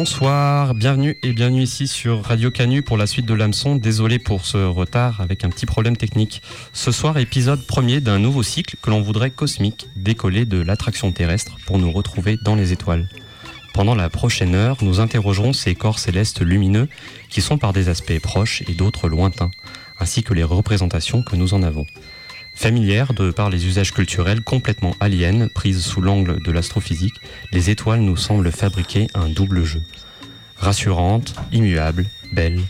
Bonsoir, bienvenue et bienvenue ici sur Radio Canu pour la suite de l'hameçon. Désolé pour ce retard avec un petit problème technique. Ce soir, épisode premier d'un nouveau cycle que l'on voudrait cosmique, décoller de l'attraction terrestre pour nous retrouver dans les étoiles. Pendant la prochaine heure, nous interrogerons ces corps célestes lumineux qui sont par des aspects proches et d'autres lointains, ainsi que les représentations que nous en avons. Familières de par les usages culturels complètement aliens, prises sous l'angle de l'astrophysique, les étoiles nous semblent fabriquer un double jeu. Rassurantes, immuables, belles.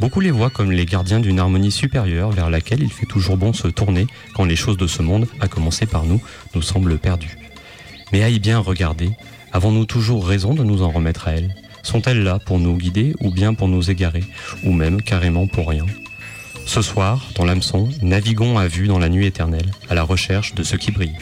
Beaucoup les voient comme les gardiens d'une harmonie supérieure vers laquelle il fait toujours bon se tourner quand les choses de ce monde, à commencer par nous, nous semblent perdues. Mais à y bien regarder, avons-nous toujours raison de nous en remettre à elles? Sont-elles là pour nous guider ou bien pour nous égarer, ou même carrément pour rien? Ce soir, dans l'hameçon, naviguons à vue dans la nuit éternelle, à la recherche de ce qui brille.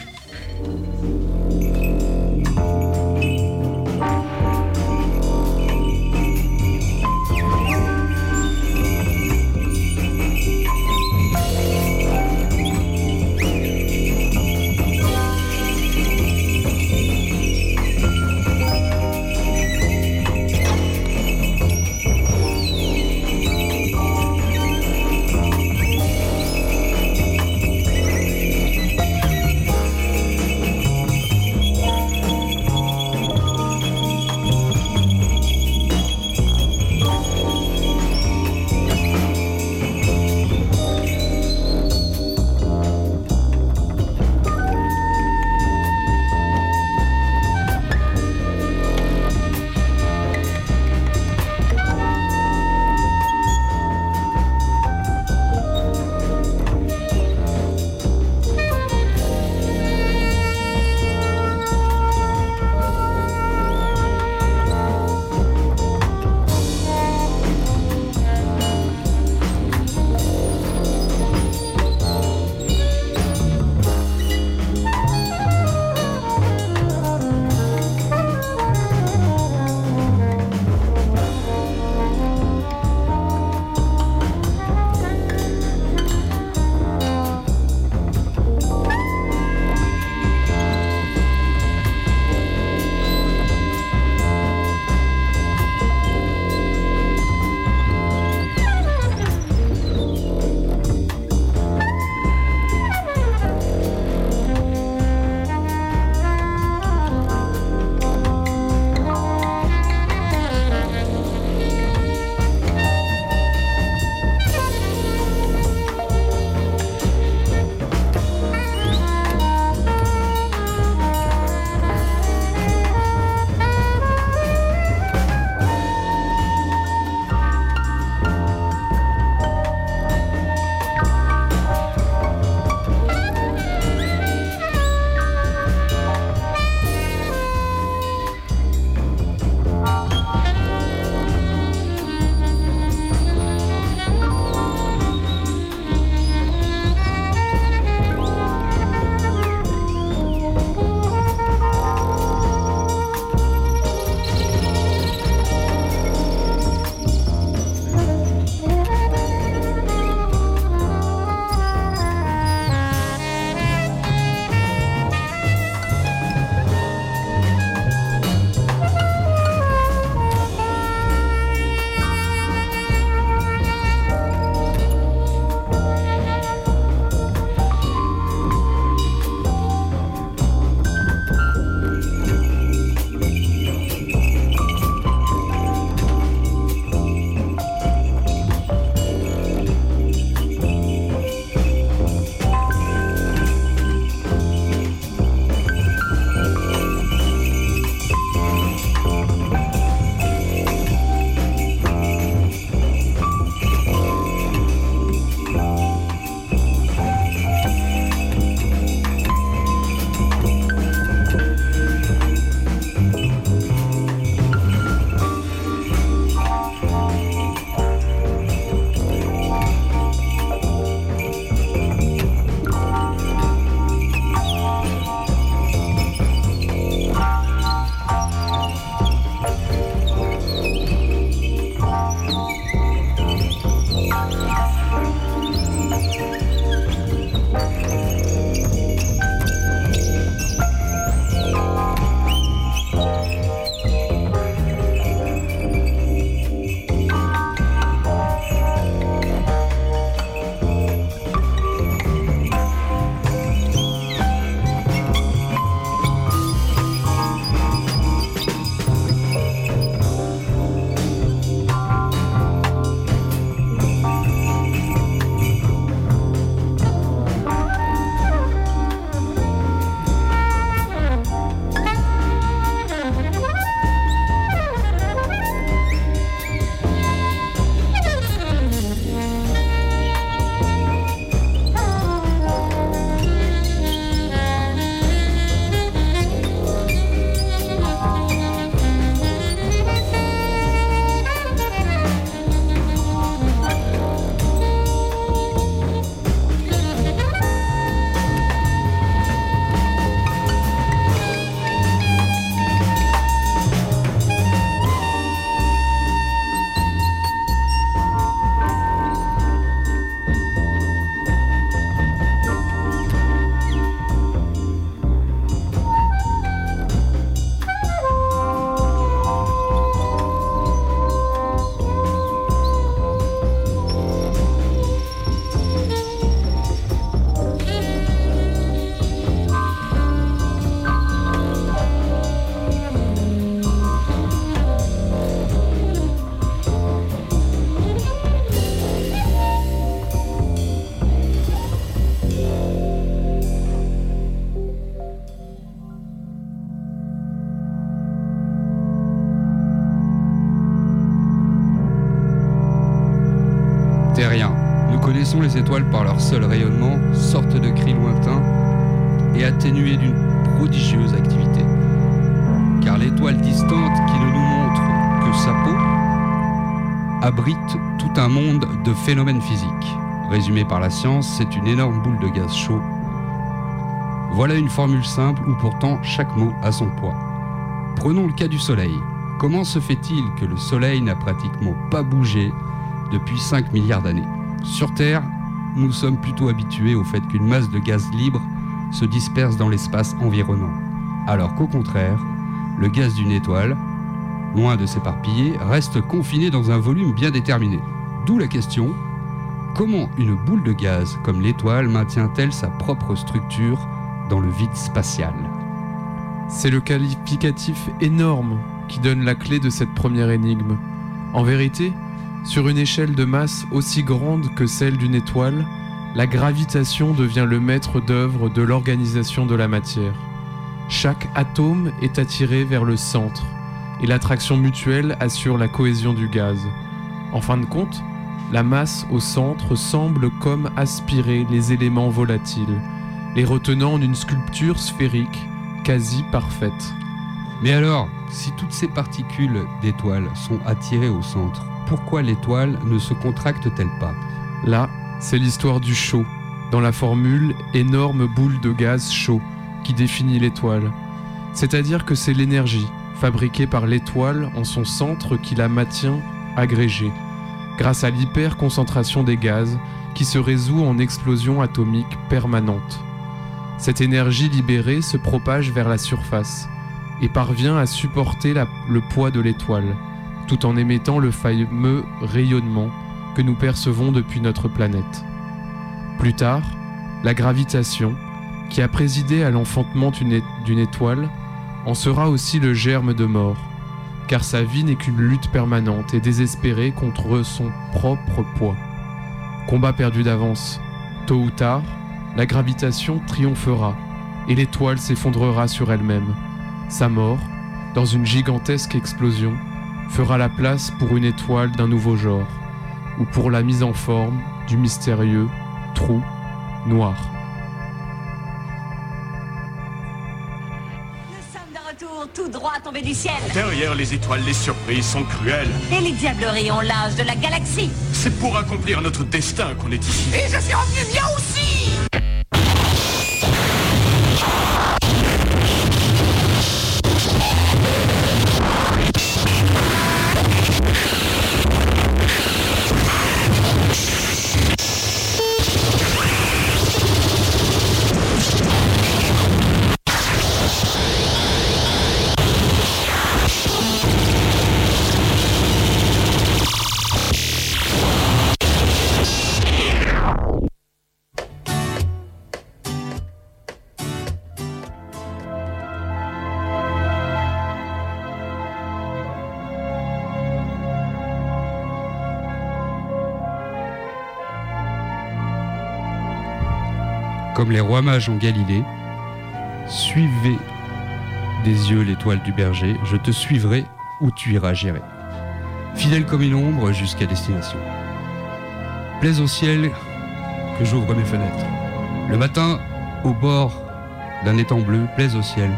Étoiles par leur seul rayonnement, sorte de cris lointains et atténués d'une prodigieuse activité. Car l'étoile distante qui ne nous montre que sa peau abrite tout un monde de phénomènes physiques. Résumé par la science, c'est une énorme boule de gaz chaud. Voilà une formule simple où pourtant chaque mot a son poids. Prenons le cas du Soleil. Comment se fait-il que le Soleil n'a pratiquement pas bougé depuis 5 milliards d'années? Sur Terre, nous sommes plutôt habitués au fait qu'une masse de gaz libre se disperse dans l'espace environnant. Alors qu'au contraire, le gaz d'une étoile, loin de s'éparpiller, reste confiné dans un volume bien déterminé. D'où la question, comment une boule de gaz comme l'étoile maintient-elle sa propre structure dans le vide spatial? C'est le qualificatif énorme qui donne la clé de cette première énigme. En vérité, sur une échelle de masse aussi grande que celle d'une étoile, la gravitation devient le maître d'œuvre de l'organisation de la matière. Chaque atome est attiré vers le centre, et l'attraction mutuelle assure la cohésion du gaz. En fin de compte, la masse au centre semble comme aspirer les éléments volatiles, les retenant en une sculpture sphérique quasi parfaite. Mais alors, si toutes ces particules d'étoiles sont attirées au centre, pourquoi l'étoile ne se contracte-t-elle pas Là, c'est l'histoire du chaud, dans la formule énorme boule de gaz chaud qui définit l'étoile. C'est-à-dire que c'est l'énergie, fabriquée par l'étoile en son centre, qui la maintient agrégée, grâce à l'hyperconcentration des gaz qui se résout en explosion atomique permanente. Cette énergie libérée se propage vers la surface et parvient à supporter le poids de l'étoile, tout en émettant le fameux rayonnement que nous percevons depuis notre planète. Plus tard, la gravitation, qui a présidé à l'enfantement d'une étoile, en sera aussi le germe de mort, car sa vie n'est qu'une lutte permanente et désespérée contre son propre poids. Combat perdu d'avance. Tôt ou tard, la gravitation triomphera et l'étoile s'effondrera sur elle-même. Sa mort, dans une gigantesque explosion, fera la place pour une étoile d'un nouveau genre, ou pour la mise en forme du mystérieux trou noir. Nous sommes de retour tout droit tombés du ciel. Derrière les étoiles, les surprises sont cruelles. Et les diableries ont l'âge de la galaxie. C'est pour accomplir notre destin qu'on est ici. Et je suis revenu bien aussi Comme les rois mages en Galilée, suivez des yeux l'étoile du berger, je te suivrai où tu iras gérer. Fidèle comme une ombre jusqu'à destination. Plaise au ciel que j'ouvre mes fenêtres. Le matin, au bord d'un étang bleu, plaise au ciel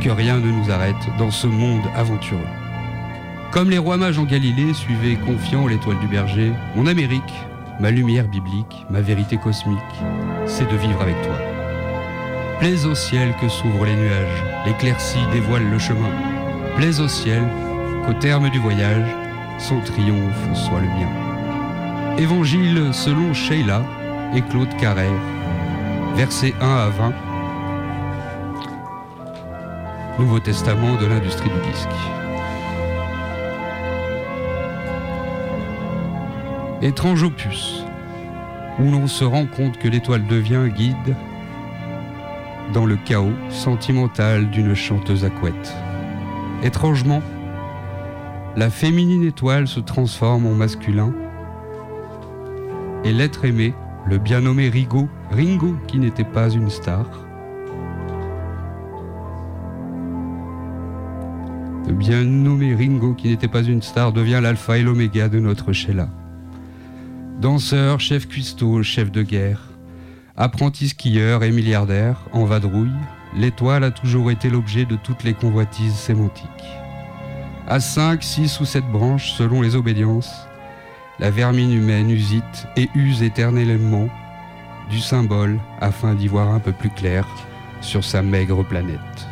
que rien ne nous arrête dans ce monde aventureux. Comme les rois mages en Galilée, suivez confiant l'étoile du berger, mon Amérique, ma lumière biblique, ma vérité cosmique, c'est de vivre avec toi. Plaise au ciel que s'ouvrent les nuages, l'éclaircie dévoile le chemin. Plaise au ciel qu'au terme du voyage, son triomphe soit le mien. Évangile selon Sheila et Claude Carrère, versets 1 à 20. Nouveau Testament de l'industrie du disque. Étrange opus, où l'on se rend compte que l'étoile devient guide dans le chaos sentimental d'une chanteuse à. Étrangement, la féminine étoile se transforme en masculin et l'être aimé, le bien nommé Rigo, Ringo qui n'était pas une star, le bien nommé Ringo qui n'était pas une star devient l'alpha et l'oméga de notre Sheila. Danseur, chef cuistot, chef de guerre, apprenti skieur et milliardaire, en vadrouille, l'étoile a toujours été l'objet de toutes les convoitises sémantiques. À 5, 6 ou 7 branches selon les obédiences, la vermine humaine usite et use éternellement du symbole afin d'y voir un peu plus clair sur sa maigre planète.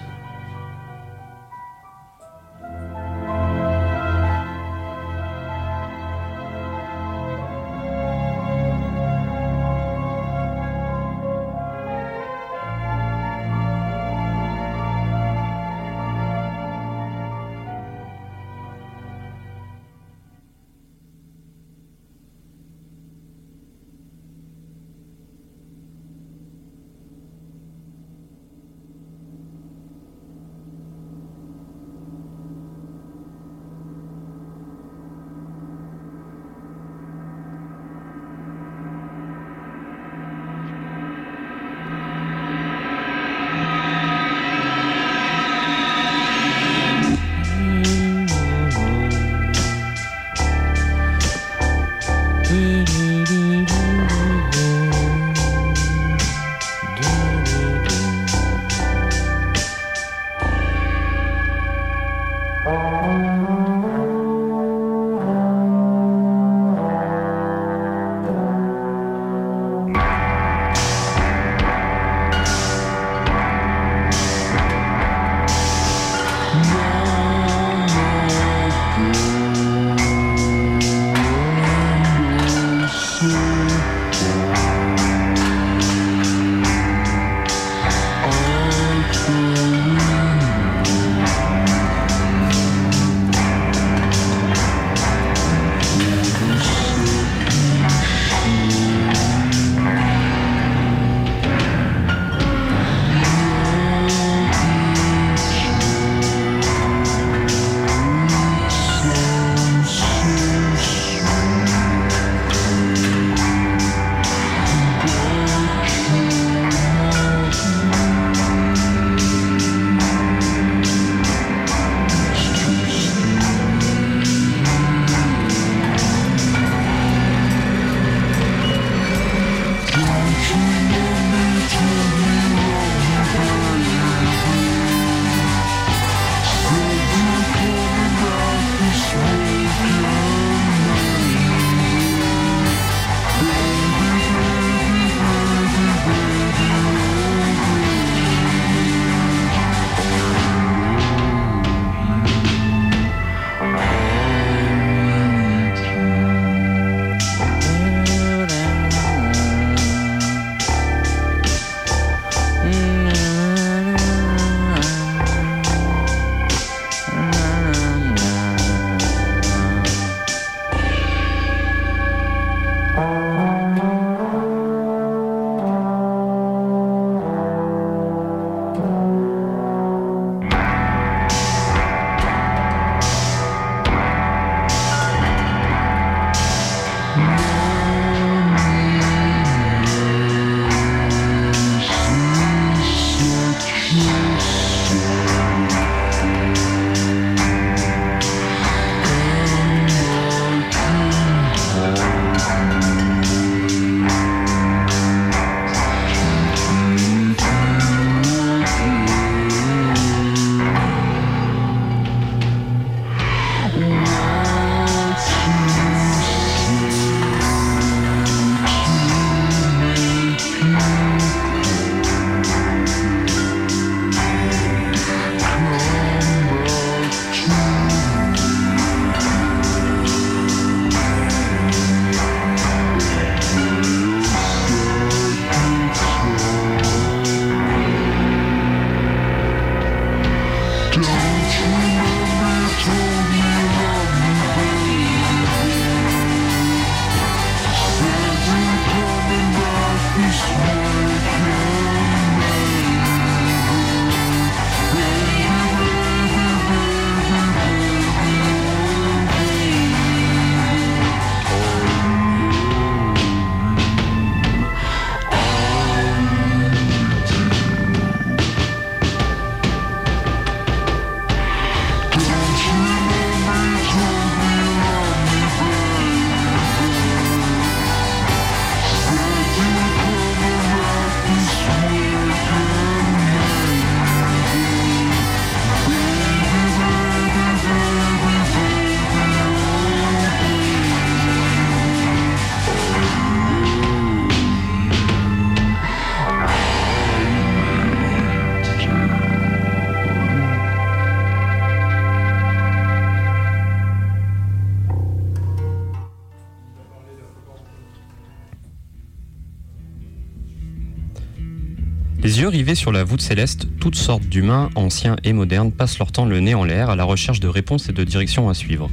Yeux sur la voûte céleste, toutes sortes d'humains, anciens et modernes, passent leur temps le nez en l'air à la recherche de réponses et de directions à suivre.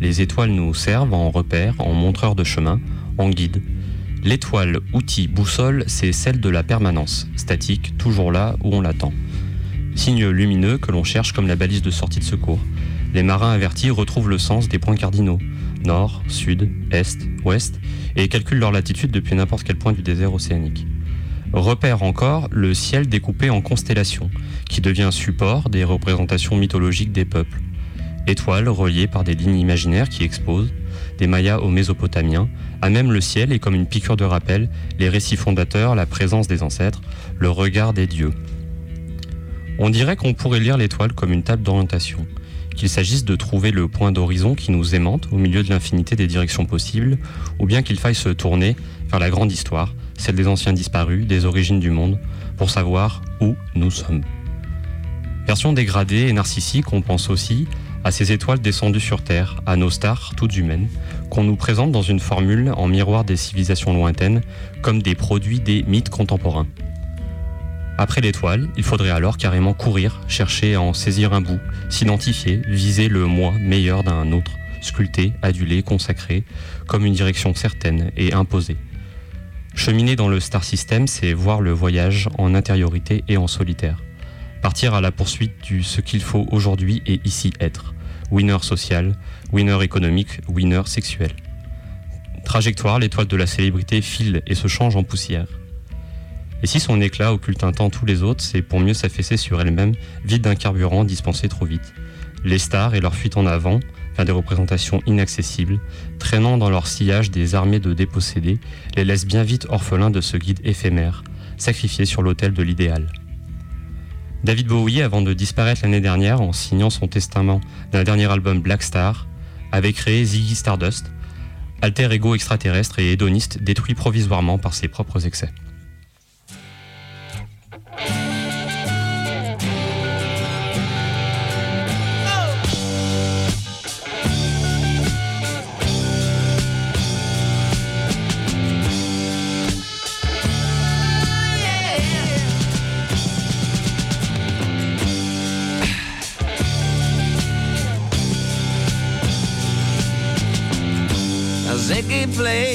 Les étoiles nous servent en repères, en montreurs de chemin, en guide. L'étoile, outil, boussole, c'est celle de la permanence, statique, toujours là où on l'attend. Signe lumineux que l'on cherche comme la balise de sortie de secours. Les marins avertis retrouvent le sens des points cardinaux, nord, sud, est, ouest, et calculent leur latitude depuis n'importe quel point du désert océanique. Repère encore le ciel découpé en constellations, qui devient support des représentations mythologiques des peuples. Étoiles reliées par des lignes imaginaires qui exposent, des Mayas aux Mésopotamiens, à même le ciel et comme une piqûre de rappel, les récits fondateurs, la présence des ancêtres, le regard des dieux. On dirait qu'on pourrait lire l'étoile comme une table d'orientation, qu'il s'agisse de trouver le point d'horizon qui nous aimante au milieu de l'infinité des directions possibles, ou bien qu'il faille se tourner vers la grande histoire, celle des anciens disparus, des origines du monde, pour savoir où nous sommes. Version dégradée et narcissique, on pense aussi à ces étoiles descendues sur Terre, à nos stars toutes humaines, qu'on nous présente dans une formule en miroir des civilisations lointaines, comme des produits des mythes contemporains. Après l'étoile, il faudrait alors carrément courir, chercher à en saisir un bout, s'identifier, viser le moi meilleur d'un autre, sculpté, adulé, consacré, comme une direction certaine et imposée. Cheminer dans le star system, c'est voir le voyage en intériorité et en solitaire. Partir à la poursuite du ce qu'il faut aujourd'hui et ici être. Winner social, winner économique, winner sexuel. Trajectoire, l'étoile de la célébrité file et se change en poussière. Et si son éclat occulte un temps tous les autres, c'est pour mieux s'affaisser sur elle-même, vide d'un carburant dispensé trop vite. Les stars et leur fuite en avant, des représentations inaccessibles, traînant dans leur sillage des armées de dépossédés, les laissent bien vite orphelins de ce guide éphémère, sacrifiés sur l'autel de l'idéal. David Bowie, avant de disparaître l'année dernière en signant son testament d'un dernier album Black Star, avait créé Ziggy Stardust, alter ego extraterrestre et hédoniste détruit provisoirement par ses propres excès.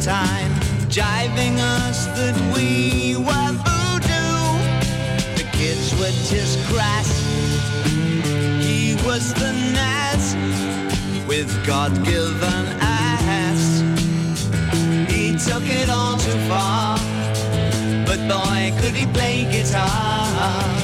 time, jiving us that we were voodoo. The kids were just crass. He was the Nas with God-given ass. He took it all too far, but boy, could he play guitar.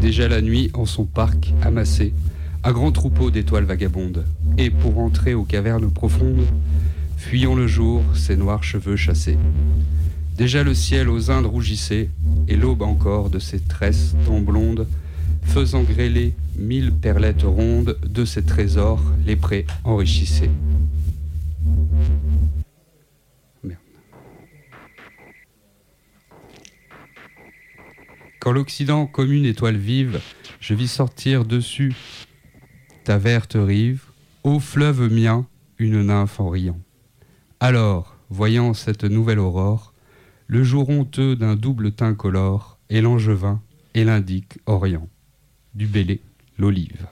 Déjà la nuit, en son parc, amassé, un grand troupeau d'étoiles vagabondes. Et pour entrer aux cavernes profondes, fuyant le jour, ses noirs cheveux chassés. Déjà le ciel aux Indes rougissait, et l'aube encore de ses tresses tant blondes, faisant grêler mille perlettes rondes de ses trésors, les prés enrichissaient. Quand l'Occident, comme une étoile vive, je vis sortir dessus ta verte rive, ô fleuve mien, une nymphe en riant. Alors, voyant cette nouvelle aurore, le jour honteux d'un double teint colore, et l'angevin, et l'indique orient, du bélé, l'olive.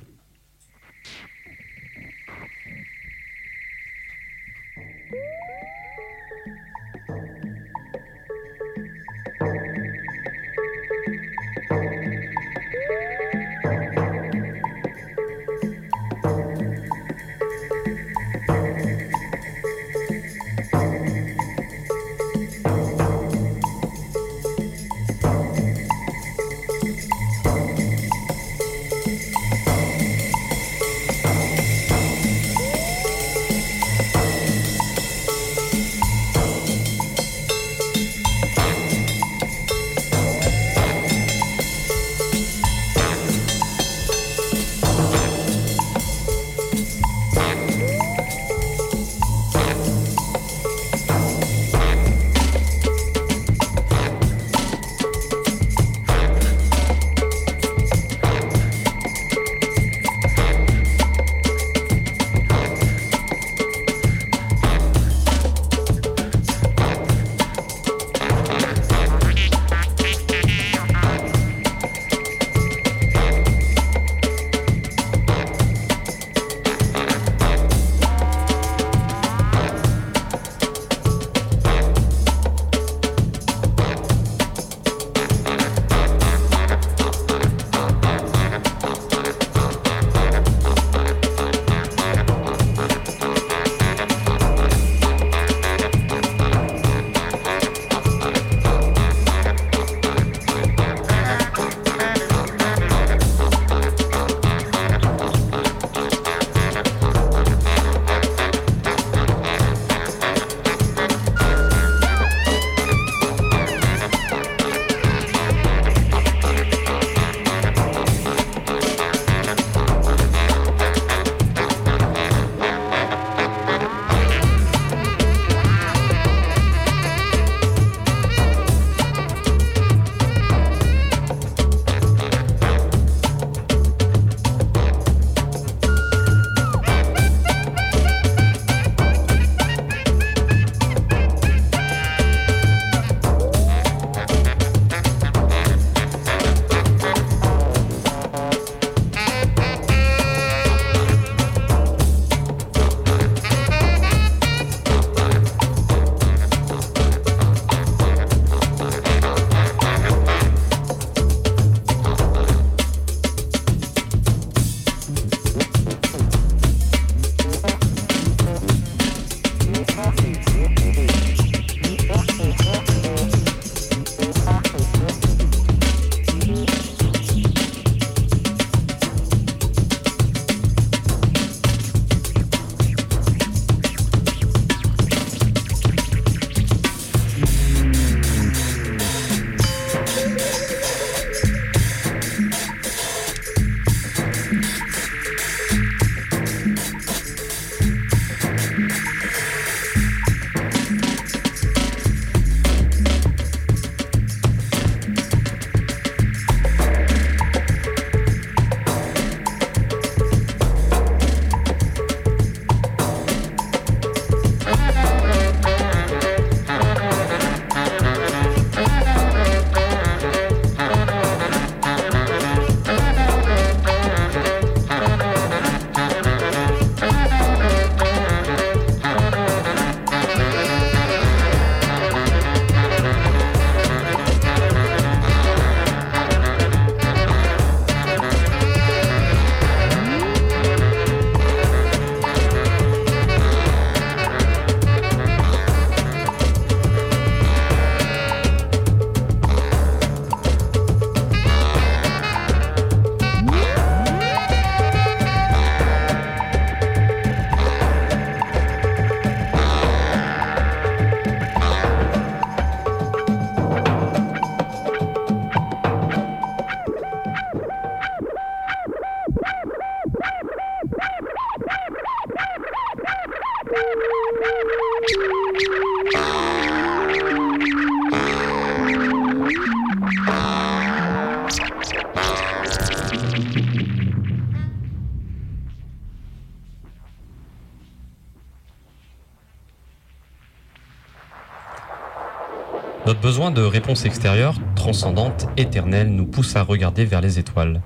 Besoin de réponse extérieure, transcendante, éternelle, nous pousse à regarder vers les étoiles,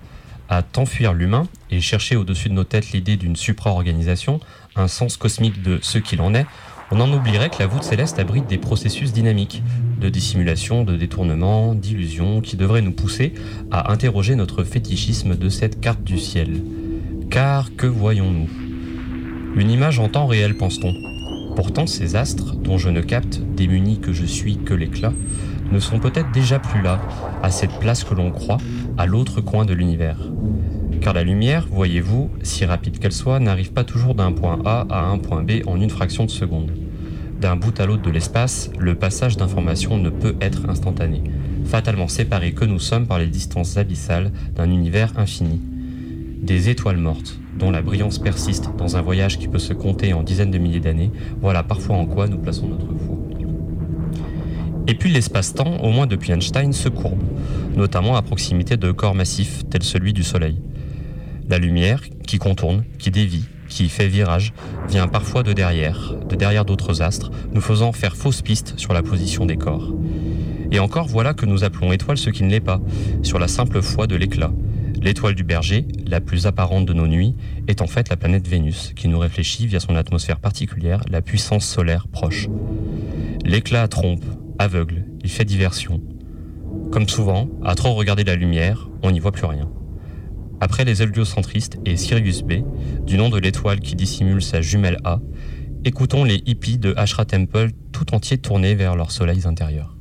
à t'enfuir l'humain et chercher au-dessus de nos têtes l'idée d'une supra-organisation, un sens cosmique de ce qu'il en est, on en oublierait que la voûte céleste abrite des processus dynamiques, de dissimulation, de détournement, d'illusion, qui devraient nous pousser à interroger notre fétichisme de cette carte du ciel. Car que voyons-nous? Une image en temps réel, pense-t-on? Pourtant, ces astres, dont je ne capte, démuni que je suis, que l'éclat, ne sont peut-être déjà plus là, à cette place que l'on croit, à l'autre coin de l'univers. Car la lumière, voyez-vous, si rapide qu'elle soit, n'arrive pas toujours d'un point A à un point B en une fraction de seconde. D'un bout à l'autre de l'espace, le passage d'informations ne peut être instantané, fatalement séparé que nous sommes par les distances abyssales d'un univers infini. Des étoiles mortes, dont la brillance persiste dans un voyage qui peut se compter en dizaines de milliers d'années, voilà parfois en quoi nous plaçons notre foi. Et puis l'espace-temps, au moins depuis Einstein, se courbe, notamment à proximité de corps massifs tels celui du Soleil. La lumière, qui contourne, qui dévie, qui fait virage, vient parfois de derrière, de derrière d'autres astres, nous faisant faire fausse piste sur la position des corps. Et encore voilà que nous appelons étoile ce qui ne l'est pas, sur la simple foi de l'éclat. L'étoile du berger, la plus apparente de nos nuits, est en fait la planète Vénus, qui nous réfléchit via son atmosphère particulière la puissance solaire proche. L'éclat trompe, aveugle, il fait diversion. Comme souvent, à trop regarder la lumière, on n'y voit plus rien. Après les héliocentristes et Sirius B, du nom de l'étoile qui dissimule sa jumelle A, écoutons les hippies de Ashra Temple tout entiers tournés vers leurs soleils intérieurs.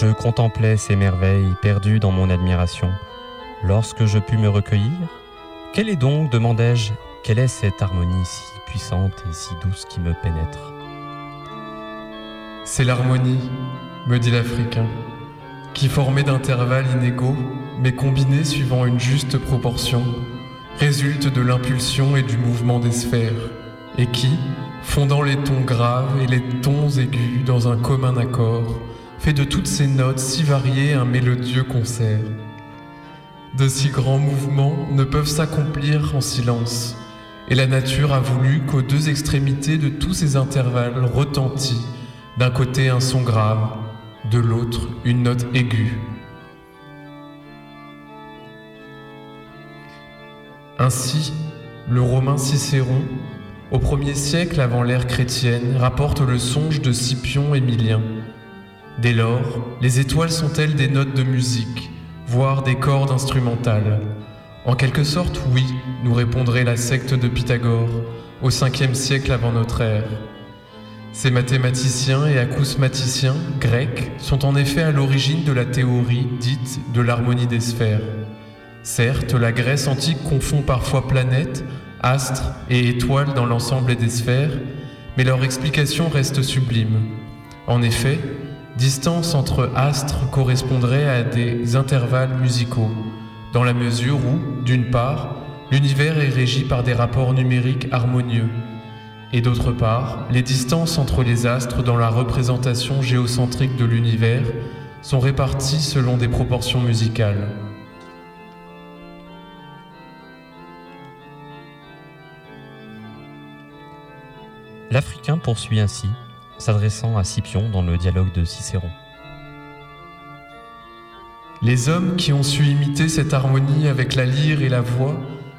Je contemplais ces merveilles perdues dans mon admiration. Lorsque je pus me recueillir, quelle est donc, demandai-je, quelle est cette harmonie si puissante et si douce qui me pénètre? C'est l'harmonie, me dit l'Africain, qui formée d'intervalles inégaux, mais combinée suivant une juste proportion, résulte de l'impulsion et du mouvement des sphères, et qui, fondant les tons graves et les tons aigus dans un commun accord, fait de toutes ces notes si variées un mélodieux concert. De si grands mouvements ne peuvent s'accomplir en silence, et la nature a voulu qu'aux deux extrémités de tous ces intervalles retentît, d'un côté un son grave, de l'autre une note aiguë. Ainsi, le romain Cicéron, au premier siècle avant l'ère chrétienne, rapporte le songe de Scipion Émilien. Dès lors, les étoiles sont-elles des notes de musique, voire des cordes instrumentales? En quelque sorte, oui, nous répondrait la secte de Pythagore, au 5e siècle avant notre ère. Ces mathématiciens et acousmaticiens grecs sont en effet à l'origine de la théorie dite de l'harmonie des sphères. Certes, la Grèce antique confond parfois planètes, astres et étoiles dans l'ensemble des sphères, mais leur explication reste sublime. En effet, distance entre astres correspondrait à des intervalles musicaux, dans la mesure où, d'une part, l'univers est régi par des rapports numériques harmonieux, et d'autre part, les distances entre les astres dans la représentation géocentrique de l'univers sont réparties selon des proportions musicales. L'Africain poursuit ainsi, s'adressant à Scipion dans le dialogue de Cicéron. Les hommes qui ont su imiter cette harmonie avec la lyre et la voix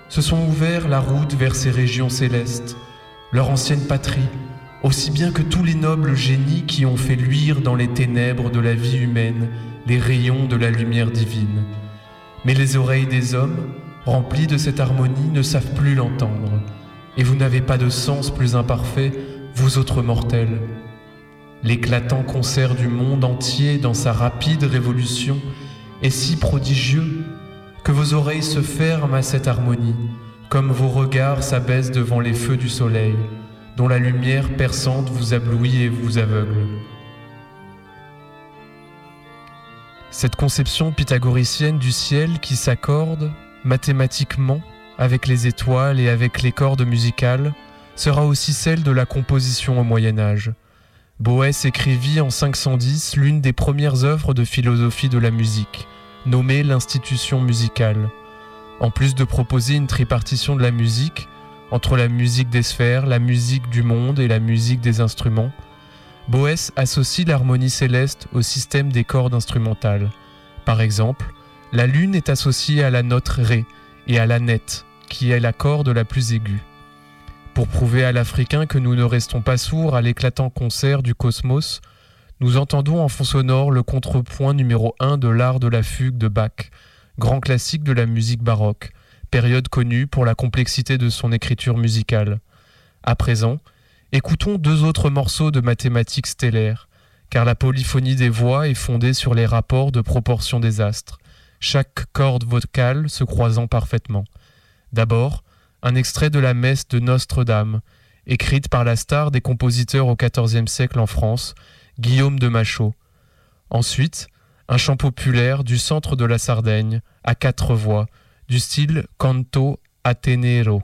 se sont ouverts la route vers ces régions célestes, leur ancienne patrie, aussi bien que tous les nobles génies qui ont fait luire dans les ténèbres de la vie humaine les rayons de la lumière divine. Mais les oreilles des hommes, remplies de cette harmonie, ne savent plus l'entendre, et vous n'avez pas de sens plus imparfait, vous autres mortels. L'éclatant concert du monde entier dans sa rapide révolution est si prodigieux que vos oreilles se ferment à cette harmonie, comme vos regards s'abaissent devant les feux du soleil, dont la lumière perçante vous ablouit et vous aveugle. Cette conception pythagoricienne du ciel qui s'accorde mathématiquement avec les étoiles et avec les cordes musicales sera aussi celle de la composition au Moyen Âge. Boès écrivit en 510 l'une des premières œuvres de philosophie de la musique, nommée l'institution musicale. En plus de proposer une tripartition de la musique, entre la musique des sphères, la musique du monde et la musique des instruments, Boès associe l'harmonie céleste au système des cordes instrumentales. Par exemple, la lune est associée à la note Ré et à la nette, qui est la corde la plus aiguë. Pour prouver à l'Africain que nous ne restons pas sourds à l'éclatant concert du cosmos, nous entendons en fond sonore le contrepoint numéro 1 de l'art de la fugue de Bach, grand classique de la musique baroque, période connue pour la complexité de son écriture musicale. À présent, écoutons deux autres morceaux de mathématiques stellaires, car la polyphonie des voix est fondée sur les rapports de proportion des astres, chaque corde vocale se croisant parfaitement. D'abord, un extrait de la messe de Notre-Dame, écrite par la star des compositeurs au XIVe siècle en France, Guillaume de Machaut. Ensuite, un chant populaire du centre de la Sardaigne, à quatre voix, du style canto atenero.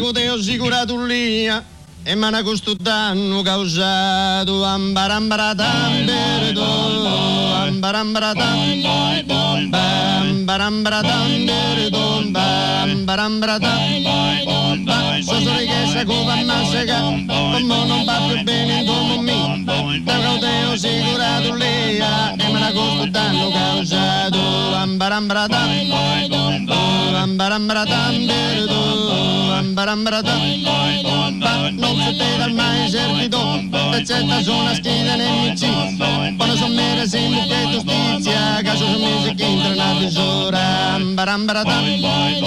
che ti ho sicurato lì e mi hanno costato danno causato ambarambaratamberdo ambarambaratamberdo ambarambaratamberdo ambarambaratamberdo sono le chiese che vanno a segare come non va più bene un mi. da che ti ho sicurato lì e mi hanno costato danno causato ambarambaratamberdo ambarambaratamberdo barambarata Non sapeva mai servito Eccetta sono schiena nemici Quando sono mera si mucche giustizia Caso sono su musica entra una tesora Barambarata Vai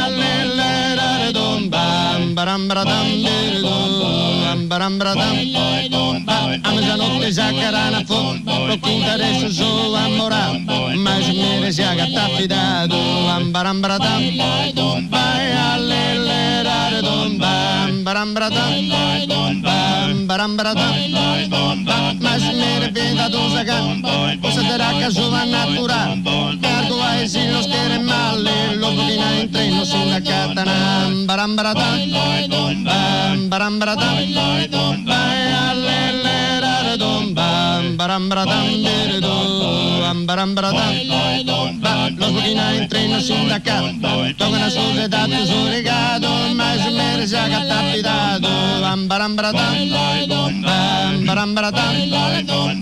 all'ellera don Barambaradam Barambaradam Barambaradam A mezzanotte si saccarana fu Procunta adesso solo ammorato Ma su mera si agatta affidato Barambaradam Vai all'ellera baram bratan, baram bratan, mas mer vida do zagam se terá que ayuda natural, cargo a decir nos quieren mal, los domina entre y nos una catana baram bratan, baram bratan, baram bratan, baram bratan, baram bratan, Los Boquina en tren no sindicato, toca na sociedad desobrigado, mas o mer já catapidado. Bam, baram, baratam, bam, baram, baratam,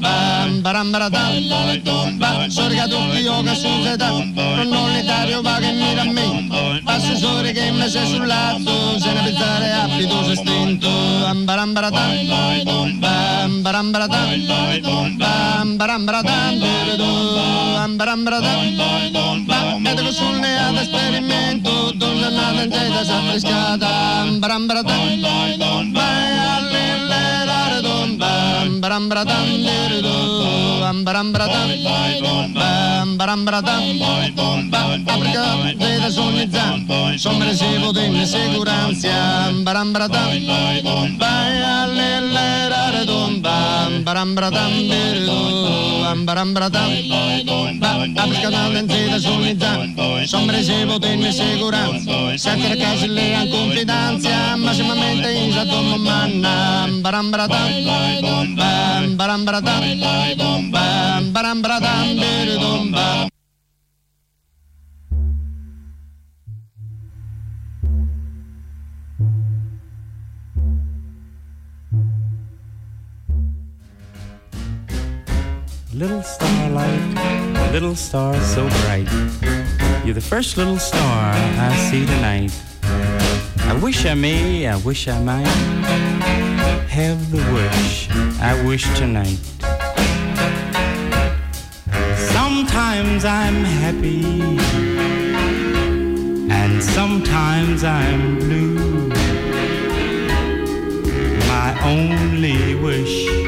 bam, baram, baratam, bam, sorga tutti yoga società, con l'unitario va che mira a me, assessore che mi sei sul lato, se ne pensare abito se stinto. Bam, baram, baratam, bam, baram, baratam, bam, baram, baratam, bam, baram, baratam, bam, baram, baratam, Pedro soleada, esperimento, donna la vendetta es afrescada. Brambradán, brambradán, brambradán, brambradán, brambradán, Africa, vede sognizza, sommersevo di inseguranza. Brambradán, vai all'era, brambradán, brambradán, bam bam baratam Aplicando en bam bam Sombre se potenne bam bam ragazzi le bam confidenza Massimamente in sato mamma Baram baratam Baram baratam Baram baratam Baram baratam Little starlight, little star so bright. You're the first little star I see tonight. I wish I may, I wish I might have the wish I wish tonight. Sometimes I'm happy, and sometimes I'm blue. My only wish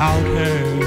without her,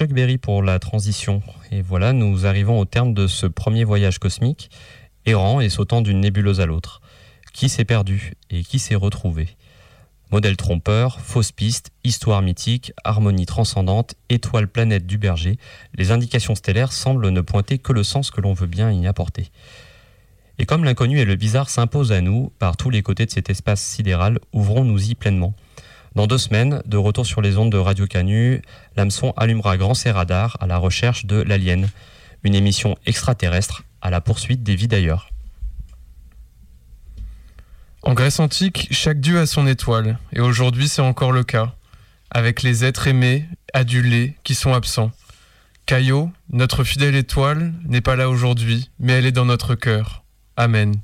Chuck Berry pour la transition. Et voilà, nous arrivons au terme de ce premier voyage cosmique, errant et sautant d'une nébuleuse à l'autre. Qui s'est perdu et qui s'est retrouvé? Modèle trompeur, fausse piste, histoire mythique, harmonie transcendante, étoile planète du berger, les indications stellaires semblent ne pointer que le sens que l'on veut bien y apporter. Et comme l'inconnu et le bizarre s'imposent à nous, par tous les côtés de cet espace sidéral, ouvrons-nous-y pleinement. Dans deux semaines, de retour sur les ondes de Radio Canu, l'hameçon allumera grand ses radars à la recherche de l'alien, une émission extraterrestre à la poursuite des vies d'ailleurs. En Grèce antique, chaque dieu a son étoile, et aujourd'hui c'est encore le cas, avec les êtres aimés, adulés, qui sont absents. Caillot, notre fidèle étoile, n'est pas là aujourd'hui, mais elle est dans notre cœur. Amen.